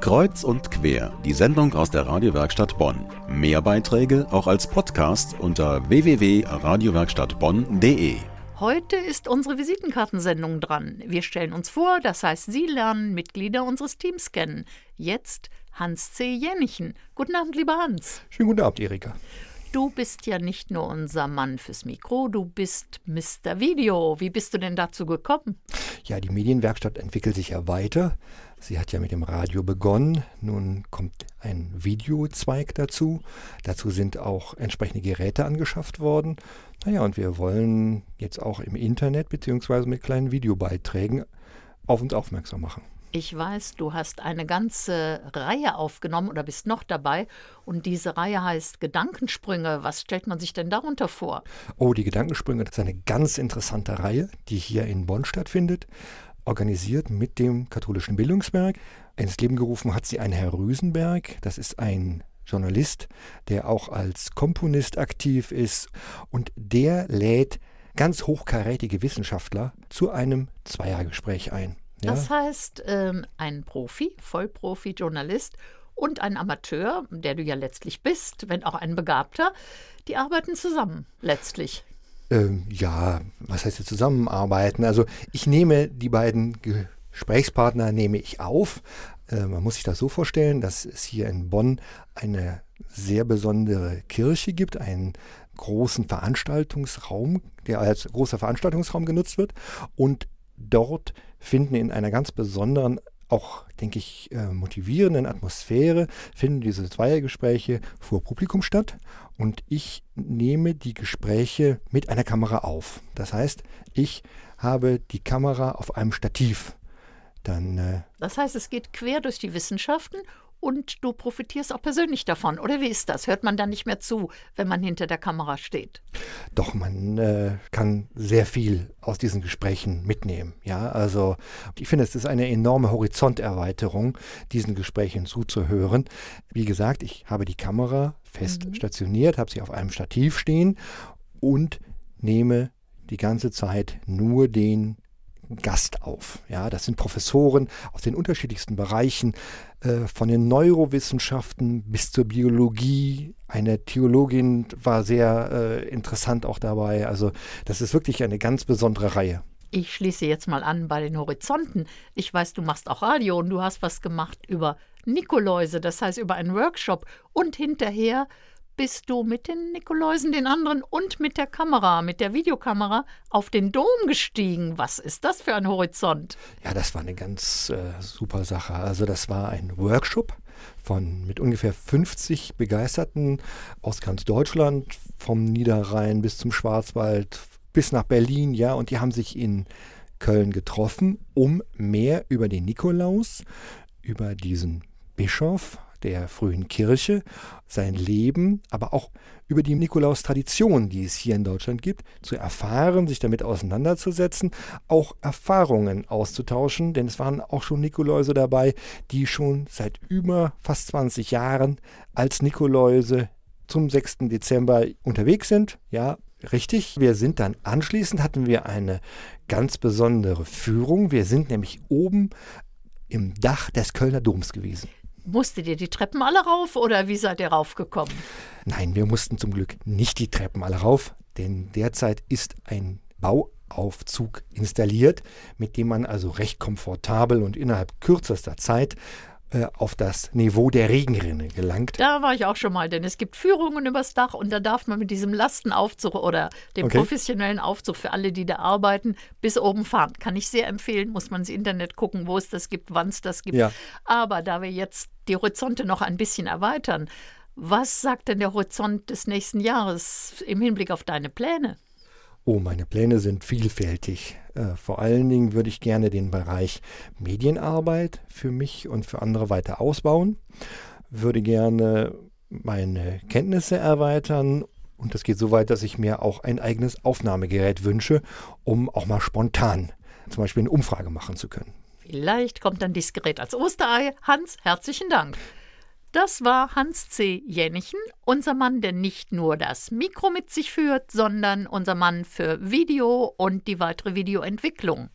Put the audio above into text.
Kreuz und quer, die Sendung aus der Radiowerkstatt Bonn. Mehr Beiträge auch als Podcast unter www.radiowerkstattbonn.de. Heute ist unsere Visitenkartensendung dran. Wir stellen uns vor, das heißt, Sie lernen Mitglieder unseres Teams kennen. Jetzt Hans C. Jennichen. Guten Abend, lieber Hans. Schönen guten Abend, Erika. Du bist ja nicht nur unser Mann fürs Mikro, du bist Mr. Video. Wie bist du denn dazu gekommen? Ja, die Medienwerkstatt entwickelt sich ja weiter. Sie hat ja mit dem Radio begonnen. Nun kommt ein Videozweig dazu. Dazu sind auch entsprechende Geräte angeschafft worden. Naja, und wir wollen jetzt auch im Internet bzw. mit kleinen Videobeiträgen auf uns aufmerksam machen. Ich weiß, du hast eine ganze Reihe aufgenommen oder bist noch dabei. Und diese Reihe heißt Gedankensprünge. Was stellt man sich denn darunter vor? Oh, die Gedankensprünge, das ist eine ganz interessante Reihe, die hier in Bonn stattfindet. Organisiert mit dem katholischen Bildungswerk. Ins Leben gerufen hat sie ein Herr Rüsenberg. Das ist ein Journalist, der auch als Komponist aktiv ist. Und der lädt ganz hochkarätige Wissenschaftler zu einem Zweiergespräch ein. Ja. Das heißt, ähm, ein Profi, Vollprofi, Journalist und ein Amateur, der du ja letztlich bist, wenn auch ein Begabter, die arbeiten zusammen letztlich. Ähm, ja, was heißt hier zusammenarbeiten? Also ich nehme die beiden Gesprächspartner nehme ich auf. Äh, man muss sich das so vorstellen, dass es hier in Bonn eine sehr besondere Kirche gibt, einen großen Veranstaltungsraum, der als großer Veranstaltungsraum genutzt wird. Und dort finden in einer ganz besonderen, auch, denke ich, äh, motivierenden Atmosphäre, finden diese Zweiergespräche vor Publikum statt. Und ich nehme die Gespräche mit einer Kamera auf. Das heißt, ich habe die Kamera auf einem Stativ. Dann, äh das heißt, es geht quer durch die Wissenschaften und du profitierst auch persönlich davon. Oder wie ist das? Hört man dann nicht mehr zu, wenn man hinter der Kamera steht? Doch, man äh, kann sehr viel aus diesen Gesprächen mitnehmen. Ja, also ich finde, es ist eine enorme Horizonterweiterung, diesen Gesprächen zuzuhören. Wie gesagt, ich habe die Kamera fest mhm. stationiert, habe sie auf einem Stativ stehen und nehme die ganze Zeit nur den Gast auf. Ja, das sind Professoren aus den unterschiedlichsten Bereichen, äh, von den Neurowissenschaften bis zur Biologie. Eine Theologin war sehr äh, interessant auch dabei. Also das ist wirklich eine ganz besondere Reihe. Ich schließe jetzt mal an bei den Horizonten. Ich weiß, du machst auch Radio und du hast was gemacht über Nikoläuse, das heißt über einen Workshop und hinterher bist du mit den Nikoläusen, den anderen und mit der Kamera, mit der Videokamera auf den Dom gestiegen. Was ist das für ein Horizont? Ja, das war eine ganz äh, super Sache. Also das war ein Workshop von mit ungefähr 50 Begeisterten aus ganz Deutschland, vom Niederrhein bis zum Schwarzwald, bis nach Berlin, ja, und die haben sich in Köln getroffen, um mehr über den Nikolaus, über diesen Bischof der frühen Kirche, sein Leben, aber auch über die Nikolaustradition, die es hier in Deutschland gibt, zu erfahren, sich damit auseinanderzusetzen, auch Erfahrungen auszutauschen, denn es waren auch schon Nikoläuse dabei, die schon seit über fast 20 Jahren als Nikoläuse zum 6. Dezember unterwegs sind. Ja, richtig. Wir sind dann anschließend hatten wir eine ganz besondere Führung. Wir sind nämlich oben im Dach des Kölner Doms gewesen. Musstet ihr die Treppen alle rauf oder wie seid ihr raufgekommen? Nein, wir mussten zum Glück nicht die Treppen alle rauf, denn derzeit ist ein Bauaufzug installiert, mit dem man also recht komfortabel und innerhalb kürzester Zeit äh, auf das Niveau der Regenrinne gelangt. Da war ich auch schon mal, denn es gibt Führungen übers Dach und da darf man mit diesem Lastenaufzug oder dem okay. professionellen Aufzug für alle, die da arbeiten, bis oben fahren. Kann ich sehr empfehlen, muss man ins Internet gucken, wo es das gibt, wann es das gibt. Ja. Aber da wir jetzt die Horizonte noch ein bisschen erweitern, was sagt denn der Horizont des nächsten Jahres im Hinblick auf deine Pläne? Oh, meine Pläne sind vielfältig. Äh, vor allen Dingen würde ich gerne den Bereich Medienarbeit für mich und für andere weiter ausbauen. Würde gerne meine Kenntnisse erweitern und das geht so weit, dass ich mir auch ein eigenes Aufnahmegerät wünsche, um auch mal spontan zum Beispiel eine Umfrage machen zu können. Vielleicht kommt dann dieses Gerät als Osterei. Hans, herzlichen Dank. Das war Hans C. Jennichen, unser Mann, der nicht nur das Mikro mit sich führt, sondern unser Mann für Video und die weitere Videoentwicklung.